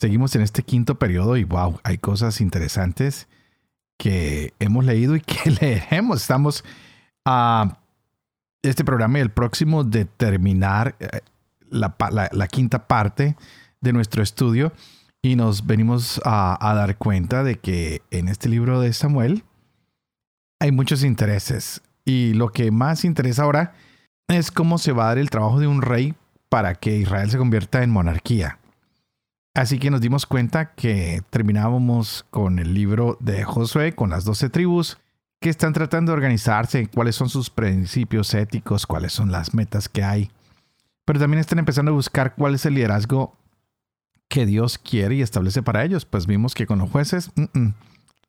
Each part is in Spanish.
Seguimos en este quinto periodo y wow, hay cosas interesantes que hemos leído y que leeremos. Estamos a este programa y el próximo de terminar eh, la, quinta parte de nuestro estudio y nos venimos a, dar cuenta de que en este libro de Samuel hay muchos intereses y lo que más interesa ahora es cómo se va a dar el trabajo de un rey para que Israel se convierta en monarquía. Así que nos dimos cuenta que terminábamos con el libro de Josué, con las doce tribus, que están tratando de organizarse, cuáles son sus principios éticos, cuáles son las metas que hay. Pero también están empezando a buscar cuál es el liderazgo que Dios quiere y establece para ellos. Pues vimos que con los jueces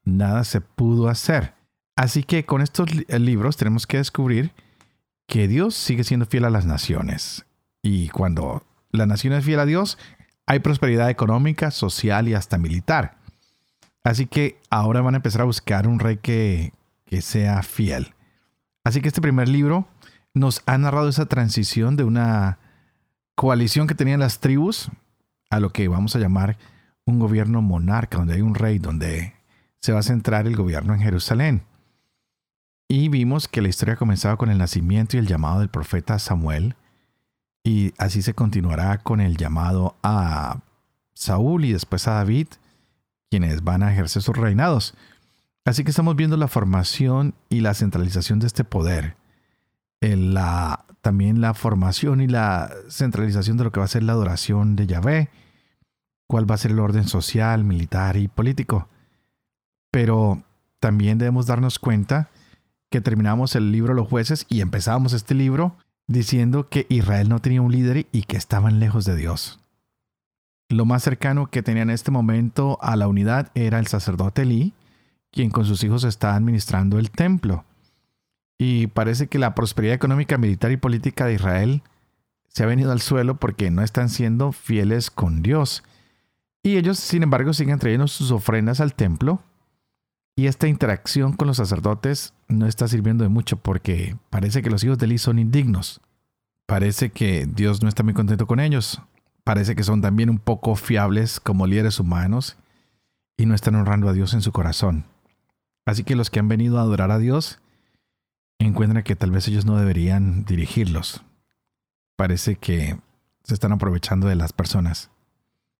nada se pudo hacer. Así que con estos libros tenemos que descubrir que Dios sigue siendo fiel a las naciones. Y cuando la nación es fiel a Dios, hay prosperidad económica, social y hasta militar. Así que ahora van a empezar a buscar un rey que, que sea fiel. Así que este primer libro nos ha narrado esa transición de una coalición que tenían las tribus a lo que vamos a llamar un gobierno monarca, donde hay un rey, donde se va a centrar el gobierno en Jerusalén. Y vimos que la historia comenzaba con el nacimiento y el llamado del profeta Samuel, y así se continuará con el llamado a Saúl y después a David, quienes van a ejercer sus reinados. Así que estamos viendo la formación y la centralización de este poder. la, también la formación y la centralización de lo que va a ser la adoración de Yahvé, cuál va a ser el orden social, militar y político. Pero también debemos darnos cuenta que terminamos el libro Los jueces y empezamos este libro diciendo que Israel no tenía un líder y que estaban lejos de Dios. Lo más cercano que tenía en este momento a la unidad era el sacerdote Elí, quien con sus hijos está administrando el templo. Y parece que la prosperidad económica, militar y política de Israel se ha venido al suelo porque no están siendo fieles con Dios. Y ellos, sin embargo, siguen trayendo sus ofrendas al templo. Y esta interacción con los sacerdotes no está sirviendo de mucho porque parece que los hijos de Eli son indignos. Parece que Dios no está muy contento con ellos. Parece que son también un poco fiables como líderes humanos y no están honrando a Dios en su corazón. Así que los que han venido a adorar a Dios encuentran que tal vez ellos no deberían dirigirlos. Parece que se están aprovechando de las personas.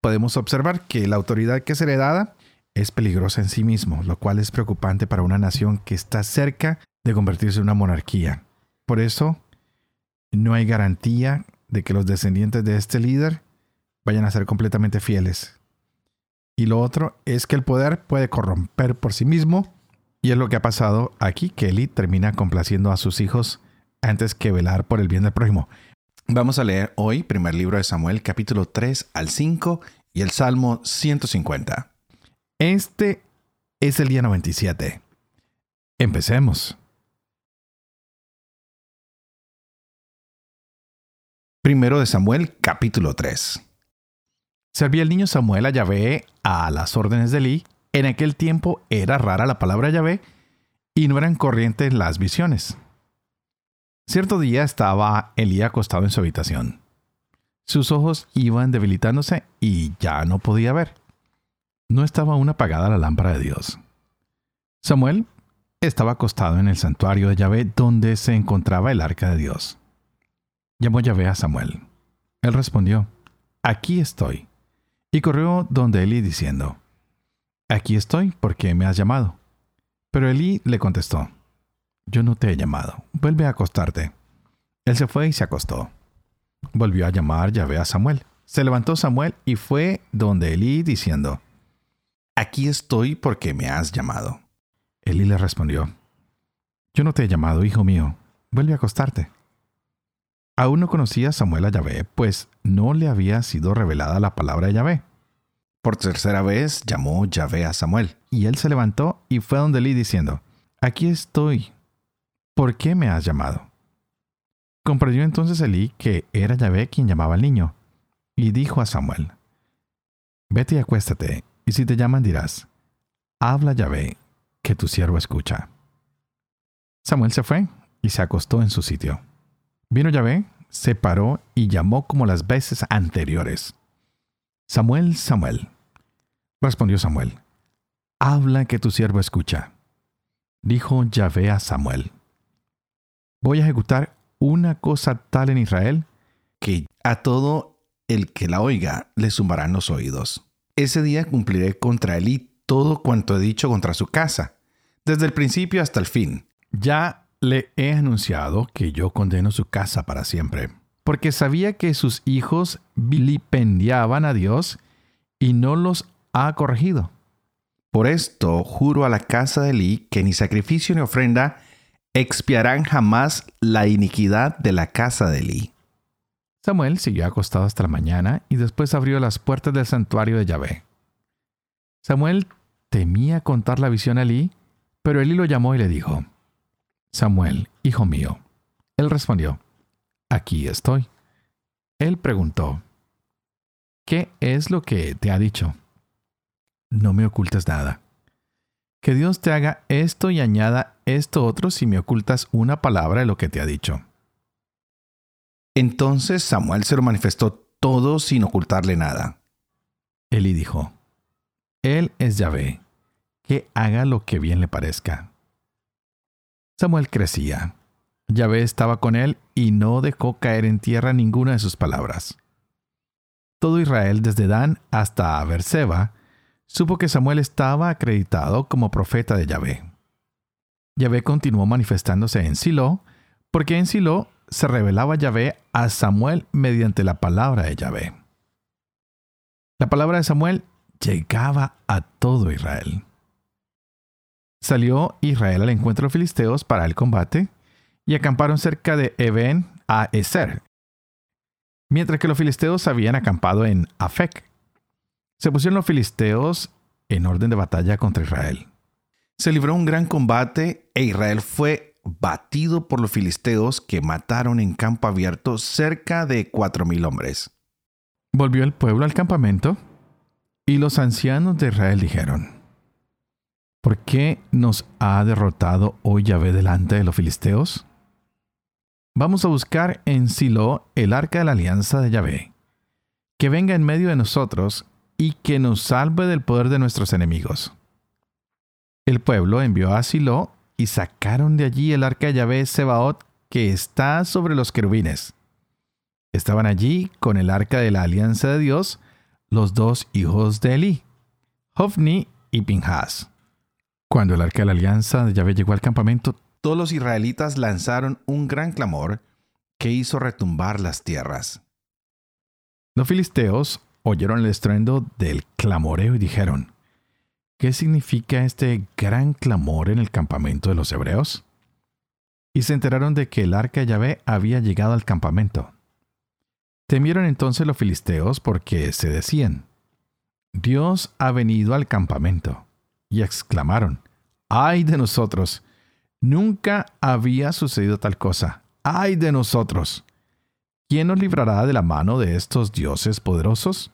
Podemos observar que la autoridad que es heredada es peligrosa en sí mismo, lo cual es preocupante para una nación que está cerca de convertirse en una monarquía. Por eso, no hay garantía de que los descendientes de este líder vayan a ser completamente fieles. Y lo otro es que el poder puede corromper por sí mismo, y es lo que ha pasado aquí, que Eli termina complaciendo a sus hijos antes que velar por el bien del prójimo. Vamos a leer hoy, primer libro de Samuel, capítulo 3 al 5 y el Salmo 150. Este es el día 97. Empecemos. Primero de Samuel, capítulo 3. Servía el niño Samuel a Yahvé a las órdenes de Elí. En aquel tiempo era rara la palabra Yahvé y no eran corrientes las visiones. Cierto día estaba Elí acostado en su habitación. Sus ojos iban debilitándose y ya no podía ver no estaba aún apagada la lámpara de Dios. Samuel estaba acostado en el santuario de Yahvé donde se encontraba el arca de Dios. Llamó Yahvé a Samuel. Él respondió, Aquí estoy. Y corrió donde Elí diciendo, Aquí estoy porque me has llamado. Pero Elí le contestó, Yo no te he llamado, vuelve a acostarte. Él se fue y se acostó. Volvió a llamar Yahvé a Samuel. Se levantó Samuel y fue donde Elí diciendo, Aquí estoy porque me has llamado. Elí le respondió, Yo no te he llamado, hijo mío, vuelve a acostarte. Aún no conocía Samuel a Yahvé, pues no le había sido revelada la palabra de Yahvé. Por tercera vez llamó Yahvé a Samuel, y él se levantó y fue donde Elí diciendo, Aquí estoy. ¿Por qué me has llamado? Comprendió entonces Elí que era Yahvé quien llamaba al niño, y dijo a Samuel, Vete y acuéstate, y si te llaman dirás, Habla Yahvé, que tu siervo escucha. Samuel se fue y se acostó en su sitio. Vino Yahvé, se paró y llamó como las veces anteriores. Samuel, Samuel. Respondió Samuel. Habla que tu siervo escucha. Dijo Yahvé a Samuel. Voy a ejecutar una cosa tal en Israel que a todo el que la oiga le sumarán los oídos. Ese día cumpliré contra y todo cuanto he dicho contra su casa, desde el principio hasta el fin. Ya le he anunciado que yo condeno su casa para siempre porque sabía que sus hijos vilipendiaban a Dios y no los ha corregido. Por esto juro a la casa de Eli que ni sacrificio ni ofrenda expiarán jamás la iniquidad de la casa de Eli. Samuel siguió acostado hasta la mañana y después abrió las puertas del santuario de Yahvé. Samuel temía contar la visión a Eli, pero Eli lo llamó y le dijo, Samuel, hijo mío. Él respondió, aquí estoy. Él preguntó, ¿qué es lo que te ha dicho? No me ocultes nada. Que Dios te haga esto y añada esto otro si me ocultas una palabra de lo que te ha dicho. Entonces Samuel se lo manifestó todo sin ocultarle nada. Eli dijo, Él es Yahvé, que haga lo que bien le parezca. Samuel crecía Yahvé estaba con él y no dejó caer en tierra ninguna de sus palabras. Todo Israel, desde Dan hasta Berseba, supo que Samuel estaba acreditado como profeta de Yahvé. Yahvé continuó manifestándose en Silo, porque en Silo se revelaba Yahvé a Samuel mediante la palabra de Yahvé. La palabra de Samuel llegaba a todo Israel. Salió Israel al encuentro de los filisteos para el combate, y acamparon cerca de Eben a Eser, mientras que los filisteos habían acampado en Afec. Se pusieron los filisteos en orden de batalla contra Israel. Se libró un gran combate e Israel fue batido por los filisteos que mataron en campo abierto cerca de cuatro mil hombres. Volvió el pueblo al campamento y los ancianos de Israel dijeron, ¿Por qué nos ha derrotado hoy Yahvé delante de los filisteos? Vamos a buscar en Silo el arca de la alianza de Yahvé, que venga en medio de nosotros y que nos salve del poder de nuestros enemigos. El pueblo envió a Silo y sacaron de allí el arca de Yahvé Sebaot que está sobre los querubines. Estaban allí con el arca de la alianza de Dios los dos hijos de Eli, Hofni y Pinhas. Cuando el arca de la alianza de Yahvé llegó al campamento, todos los israelitas lanzaron un gran clamor que hizo retumbar las tierras. Los filisteos oyeron el estruendo del clamoreo y dijeron, ¿qué significa este gran clamor en el campamento de los hebreos? Y se enteraron de que el arca de Yahvé había llegado al campamento. Temieron entonces los filisteos porque se decían, Dios ha venido al campamento, y exclamaron, ¡ay de nosotros! Nunca había sucedido tal cosa. ¡Ay de nosotros! ¿Quién nos librará de la mano de estos dioses poderosos?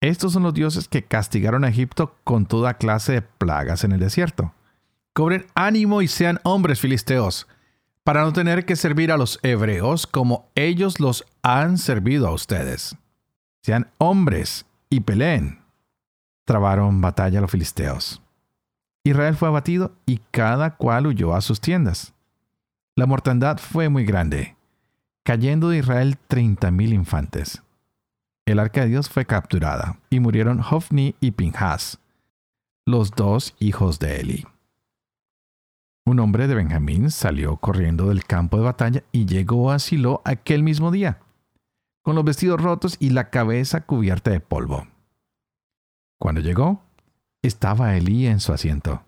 Estos son los dioses que castigaron a Egipto con toda clase de plagas en el desierto. Cobren ánimo y sean hombres filisteos, para no tener que servir a los hebreos como ellos los han servido a ustedes. Sean hombres y peleen. Trabaron batalla los filisteos. Israel fue abatido y cada cual huyó a sus tiendas. La mortandad fue muy grande, cayendo de Israel treinta mil infantes. El arca de Dios fue capturada y murieron Hofni y Pinhas, los dos hijos de Eli. Un hombre de Benjamín salió corriendo del campo de batalla y llegó a Silo aquel mismo día, con los vestidos rotos y la cabeza cubierta de polvo. Cuando llegó, estaba Elí en su asiento,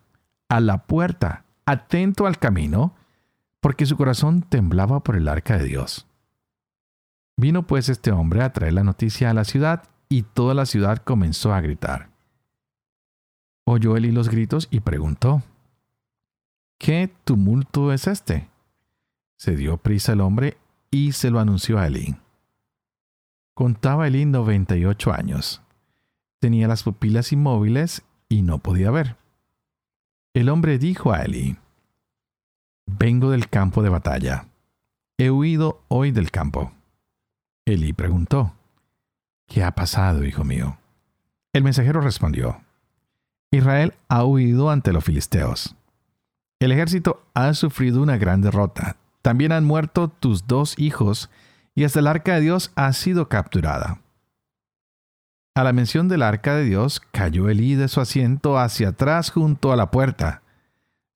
a la puerta, atento al camino, porque su corazón temblaba por el arca de Dios. Vino pues este hombre a traer la noticia a la ciudad y toda la ciudad comenzó a gritar. Oyó Elí los gritos y preguntó, ¿Qué tumulto es este? Se dio prisa el hombre y se lo anunció a Elí. Contaba Elí 98 años. Tenía las pupilas inmóviles y no podía ver. El hombre dijo a Elí, Vengo del campo de batalla. He huido hoy del campo. Elí preguntó, ¿Qué ha pasado, hijo mío? El mensajero respondió, Israel ha huido ante los filisteos. El ejército ha sufrido una gran derrota. También han muerto tus dos hijos y hasta el arca de Dios ha sido capturada. A la mención del arca de Dios cayó Elí de su asiento hacia atrás junto a la puerta.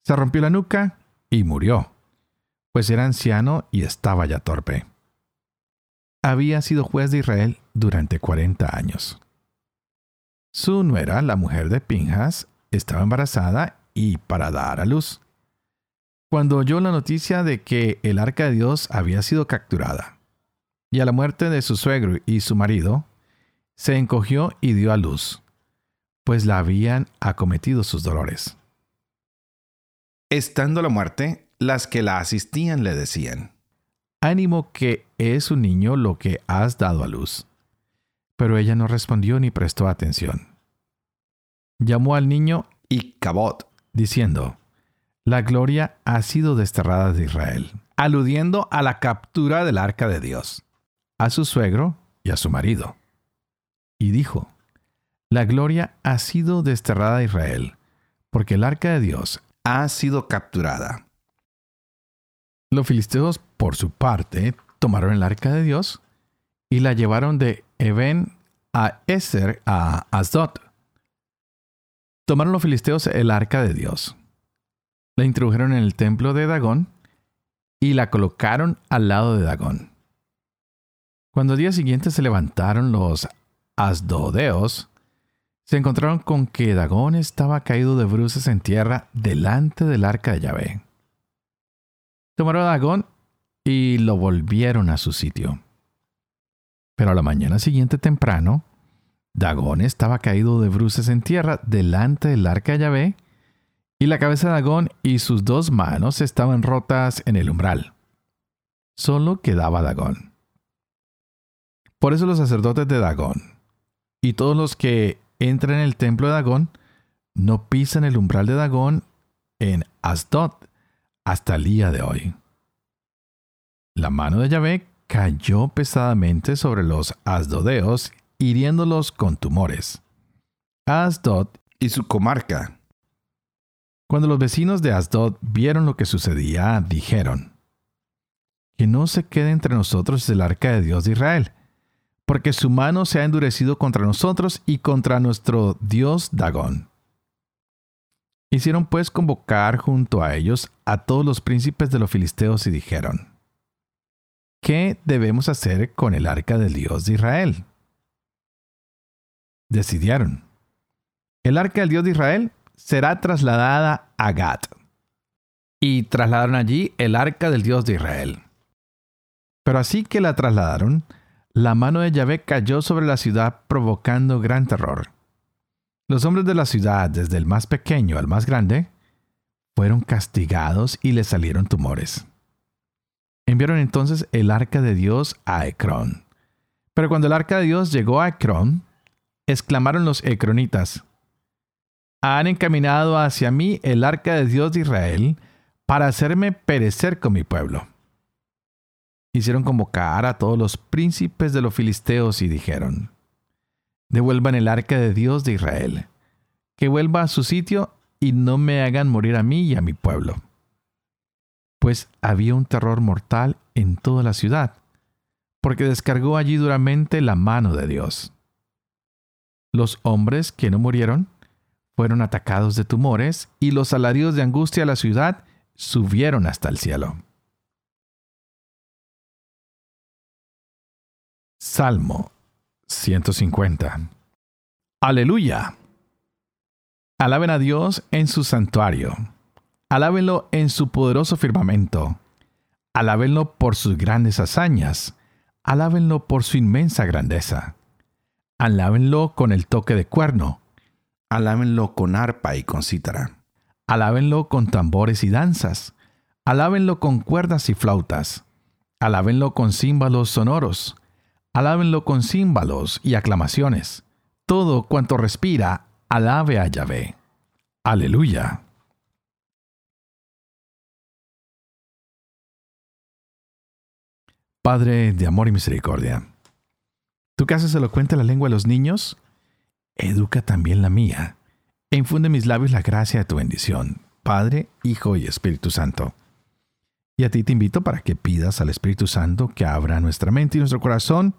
Se rompió la nuca y murió, pues era anciano y estaba ya torpe. Había sido juez de Israel durante cuarenta años. Su nuera, la mujer de Pinjas, estaba embarazada y para dar a luz. Cuando oyó la noticia de que el arca de Dios había sido capturada, y a la muerte de su suegro y su marido, se encogió y dio a luz, pues la habían acometido sus dolores. Estando la muerte, las que la asistían le decían, Ánimo que es un niño lo que has dado a luz. Pero ella no respondió ni prestó atención. Llamó al niño Icabod, diciendo, La gloria ha sido desterrada de Israel, aludiendo a la captura del arca de Dios, a su suegro y a su marido y dijo, La gloria ha sido desterrada de Israel, porque el arca de Dios ha sido capturada. Los filisteos, por su parte, tomaron el arca de Dios y la llevaron de Eben a Eser a Asdod. Tomaron los filisteos el arca de Dios. La introdujeron en el templo de Dagón y la colocaron al lado de Dagón. Cuando al día siguiente se levantaron los asdodeos, se encontraron con que Dagón estaba caído de bruces en tierra delante del arca de Yahvé. Tomaron a Dagón y lo volvieron a su sitio. Pero a la mañana siguiente temprano, Dagón estaba caído de bruces en tierra delante del arca de Yahvé, y la cabeza de Dagón y sus dos manos estaban rotas en el umbral. Solo quedaba Dagón. Por eso los sacerdotes de Dagón, y todos los que entran en el templo de Dagón no pisan el umbral de Dagón en Asdod hasta el día de hoy. La mano de Yahvé cayó pesadamente sobre los asdodeos, hiriéndolos con tumores. Asdod y su comarca. Cuando los vecinos de Asdod vieron lo que sucedía, dijeron, Que no se quede entre nosotros el arca de Dios de Israel, porque su mano se ha endurecido contra nosotros y contra nuestro Dios Dagón. Hicieron pues convocar junto a ellos a todos los príncipes de los filisteos y dijeron, ¿qué debemos hacer con el arca del Dios de Israel? Decidieron, el arca del Dios de Israel será trasladada a Gat. Y trasladaron allí el arca del Dios de Israel. Pero así que la trasladaron, la mano de Yahvé cayó sobre la ciudad provocando gran terror. Los hombres de la ciudad, desde el más pequeño al más grande, fueron castigados y les salieron tumores. Enviaron entonces el arca de Dios a Ecrón. Pero cuando el arca de Dios llegó a Ecrón, exclamaron los ecronitas, han encaminado hacia mí el arca de Dios de Israel para hacerme perecer con mi pueblo hicieron convocar a todos los príncipes de los filisteos y dijeron, devuelvan el arca de Dios de Israel, que vuelva a su sitio y no me hagan morir a mí y a mi pueblo. Pues había un terror mortal en toda la ciudad, porque descargó allí duramente la mano de Dios. Los hombres que no murieron fueron atacados de tumores y los salarios de angustia a la ciudad subieron hasta el cielo. Salmo 150. Aleluya. Alaben a Dios en su santuario. Alábenlo en su poderoso firmamento. Alábenlo por sus grandes hazañas. Alábenlo por su inmensa grandeza. Alábenlo con el toque de cuerno. Alábenlo con arpa y con cítara. Alábenlo con tambores y danzas. Alábenlo con cuerdas y flautas. Alábenlo con címbalos sonoros. Alábenlo con címbalos y aclamaciones. Todo cuanto respira, alabe a Yahvé. Aleluya. Padre de amor y misericordia, tú que haces elocuente la lengua de los niños, educa también la mía, e infunde en mis labios la gracia de tu bendición, Padre, Hijo y Espíritu Santo. Y a ti te invito para que pidas al Espíritu Santo que abra nuestra mente y nuestro corazón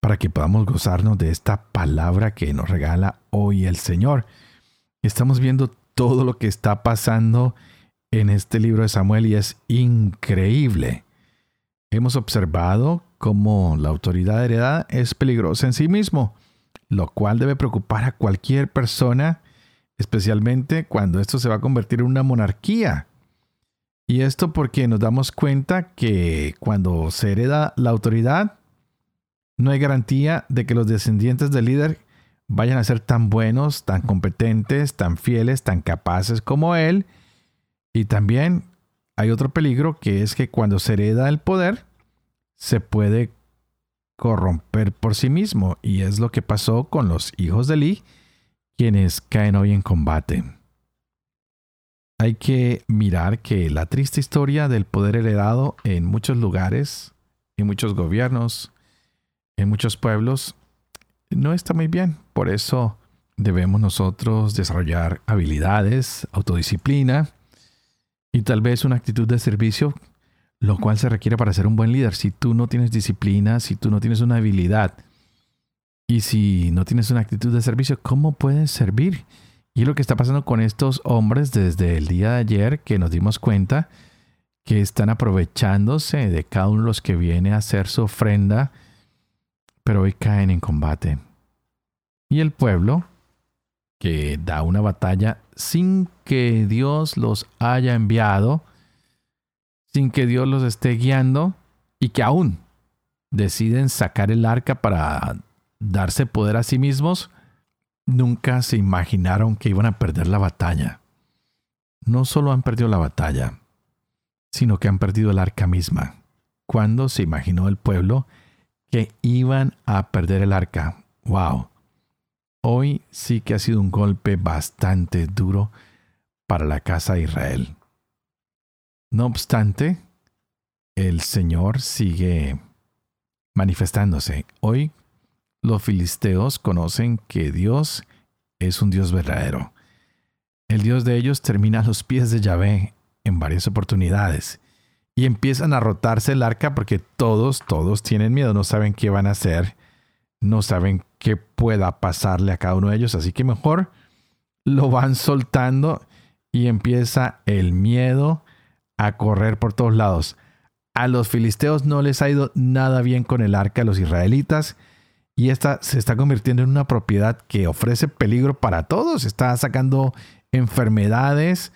para que podamos gozarnos de esta palabra que nos regala hoy el Señor. Estamos viendo todo lo que está pasando en este libro de Samuel y es increíble. Hemos observado cómo la autoridad heredada es peligrosa en sí mismo, lo cual debe preocupar a cualquier persona, especialmente cuando esto se va a convertir en una monarquía. Y esto porque nos damos cuenta que cuando se hereda la autoridad, no hay garantía de que los descendientes del líder vayan a ser tan buenos, tan competentes, tan fieles, tan capaces como él. Y también hay otro peligro que es que cuando se hereda el poder, se puede corromper por sí mismo. Y es lo que pasó con los hijos de Lee, quienes caen hoy en combate. Hay que mirar que la triste historia del poder heredado en muchos lugares, en muchos gobiernos, en muchos pueblos, no está muy bien. Por eso debemos nosotros desarrollar habilidades, autodisciplina y tal vez una actitud de servicio, lo cual se requiere para ser un buen líder. Si tú no tienes disciplina, si tú no tienes una habilidad y si no tienes una actitud de servicio, ¿cómo puedes servir? Y lo que está pasando con estos hombres desde el día de ayer que nos dimos cuenta que están aprovechándose de cada uno de los que viene a hacer su ofrenda, pero hoy caen en combate. Y el pueblo, que da una batalla sin que Dios los haya enviado, sin que Dios los esté guiando, y que aún deciden sacar el arca para darse poder a sí mismos, nunca se imaginaron que iban a perder la batalla. No solo han perdido la batalla, sino que han perdido el arca misma. Cuando se imaginó el pueblo que iban a perder el arca. ¡Wow! Hoy sí que ha sido un golpe bastante duro para la casa de Israel. No obstante, el Señor sigue manifestándose. Hoy los filisteos conocen que Dios es un Dios verdadero. El Dios de ellos termina a los pies de Yahvé en varias oportunidades y empiezan a rotarse el arca porque todos, todos tienen miedo, no saben qué van a hacer, no saben qué pueda pasarle a cada uno de ellos, así que mejor lo van soltando y empieza el miedo a correr por todos lados. A los filisteos no les ha ido nada bien con el arca, a los israelitas, y esta se está convirtiendo en una propiedad que ofrece peligro para todos. Está sacando enfermedades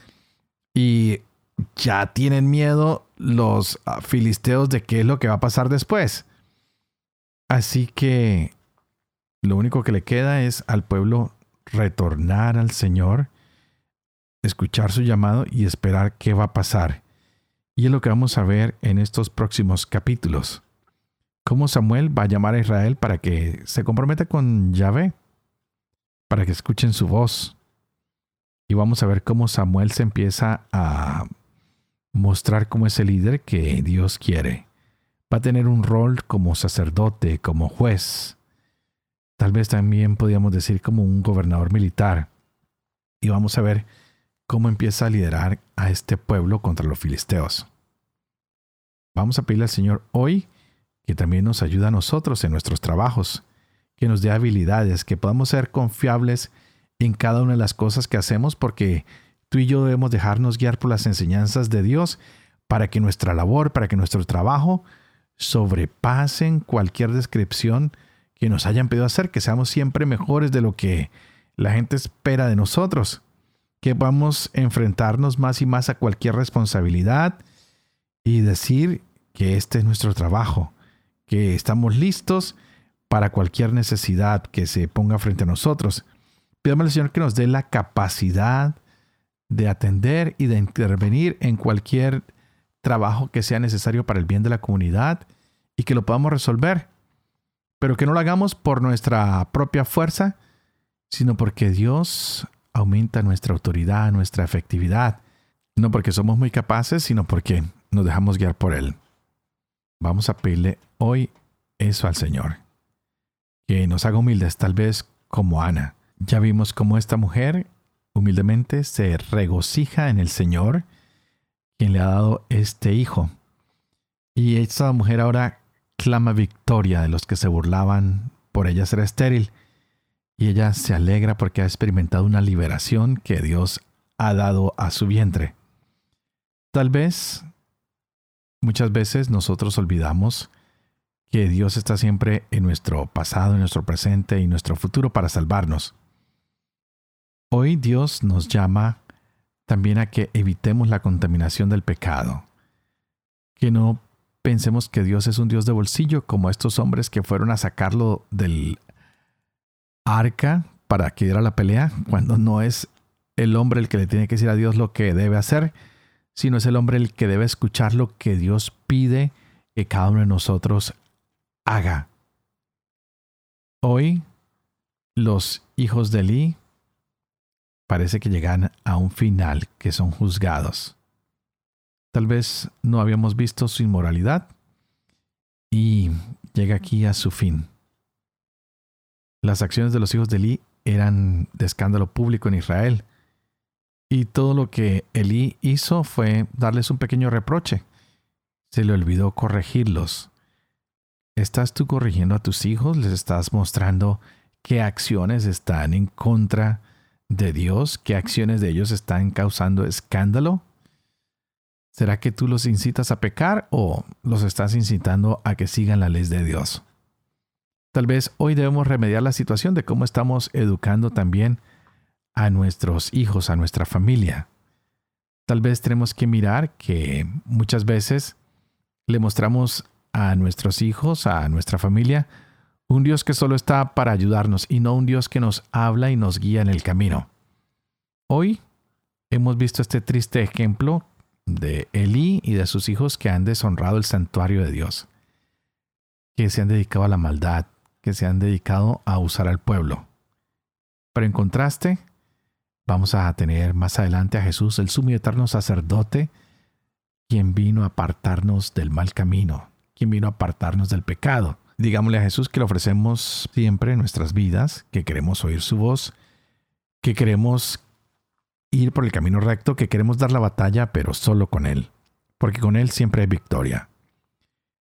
y ya tienen miedo los filisteos de qué es lo que va a pasar después. Así que lo único que le queda es al pueblo retornar al Señor, escuchar su llamado y esperar qué va a pasar. Y es lo que vamos a ver en estos próximos capítulos cómo Samuel va a llamar a Israel para que se comprometa con Yahvé, para que escuchen su voz. Y vamos a ver cómo Samuel se empieza a mostrar como ese líder que Dios quiere. Va a tener un rol como sacerdote, como juez. Tal vez también podríamos decir como un gobernador militar. Y vamos a ver cómo empieza a liderar a este pueblo contra los filisteos. Vamos a pedirle al Señor hoy que también nos ayuda a nosotros en nuestros trabajos, que nos dé habilidades, que podamos ser confiables en cada una de las cosas que hacemos, porque tú y yo debemos dejarnos guiar por las enseñanzas de Dios para que nuestra labor, para que nuestro trabajo sobrepasen cualquier descripción que nos hayan pedido hacer, que seamos siempre mejores de lo que la gente espera de nosotros, que vamos a enfrentarnos más y más a cualquier responsabilidad y decir que este es nuestro trabajo, que estamos listos para cualquier necesidad que se ponga frente a nosotros. Pidamos al Señor que nos dé la capacidad de atender y de intervenir en cualquier trabajo que sea necesario para el bien de la comunidad y que lo podamos resolver, pero que no lo hagamos por nuestra propia fuerza, sino porque Dios aumenta nuestra autoridad, nuestra efectividad, no porque somos muy capaces, sino porque nos dejamos guiar por Él. Vamos a pedirle hoy eso al Señor, que nos haga humildes, tal vez como Ana. Ya vimos cómo esta mujer humildemente se regocija en el Señor, quien le ha dado este hijo. Y esta mujer ahora clama victoria de los que se burlaban por ella ser estéril. Y ella se alegra porque ha experimentado una liberación que Dios ha dado a su vientre. Tal vez, muchas veces nosotros olvidamos que Dios está siempre en nuestro pasado, en nuestro presente y nuestro futuro para salvarnos. Hoy Dios nos llama también a que evitemos la contaminación del pecado, que no pensemos que Dios es un Dios de bolsillo como estos hombres que fueron a sacarlo del arca para que diera la pelea, cuando no es el hombre el que le tiene que decir a Dios lo que debe hacer, sino es el hombre el que debe escuchar lo que Dios pide que cada uno de nosotros haga. Hoy los hijos de Eli parece que llegan a un final, que son juzgados. Tal vez no habíamos visto su inmoralidad y llega aquí a su fin. Las acciones de los hijos de Elí eran de escándalo público en Israel y todo lo que Elí hizo fue darles un pequeño reproche. Se le olvidó corregirlos. ¿Estás tú corrigiendo a tus hijos? ¿Les estás mostrando qué acciones están en contra de Dios? ¿Qué acciones de ellos están causando escándalo? ¿Será que tú los incitas a pecar o los estás incitando a que sigan la ley de Dios? Tal vez hoy debemos remediar la situación de cómo estamos educando también a nuestros hijos, a nuestra familia. Tal vez tenemos que mirar que muchas veces le mostramos a nuestros hijos, a nuestra familia, un Dios que solo está para ayudarnos y no un Dios que nos habla y nos guía en el camino. Hoy hemos visto este triste ejemplo de Elí y de sus hijos que han deshonrado el santuario de Dios, que se han dedicado a la maldad, que se han dedicado a usar al pueblo. Pero en contraste, vamos a tener más adelante a Jesús, el sumo y eterno sacerdote, quien vino a apartarnos del mal camino, quien vino a apartarnos del pecado digámosle a Jesús que le ofrecemos siempre en nuestras vidas, que queremos oír su voz, que queremos ir por el camino recto, que queremos dar la batalla, pero solo con Él, porque con Él siempre hay victoria.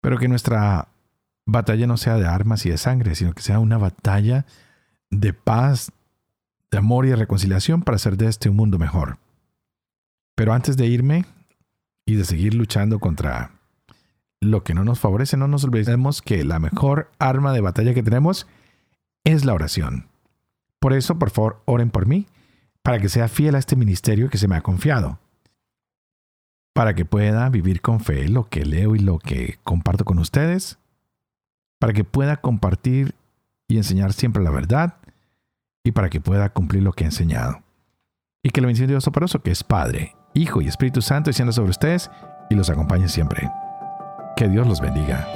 Pero que nuestra batalla no sea de armas y de sangre, sino que sea una batalla de paz, de amor y de reconciliación para hacer de este un mundo mejor. Pero antes de irme y de seguir luchando contra lo que no nos favorece, no nos olvidemos que la mejor arma de batalla que tenemos es la oración. Por eso, por favor, oren por mí, para que sea fiel a este ministerio que se me ha confiado, para que pueda vivir con fe lo que leo y lo que comparto con ustedes, para que pueda compartir y enseñar siempre la verdad, para que pueda cumplir lo que he enseñado. Y que la bendición de Dios que es Padre, Hijo y Espíritu Santo, descienda sobre ustedes y los acompañe siempre. Que Dios los bendiga.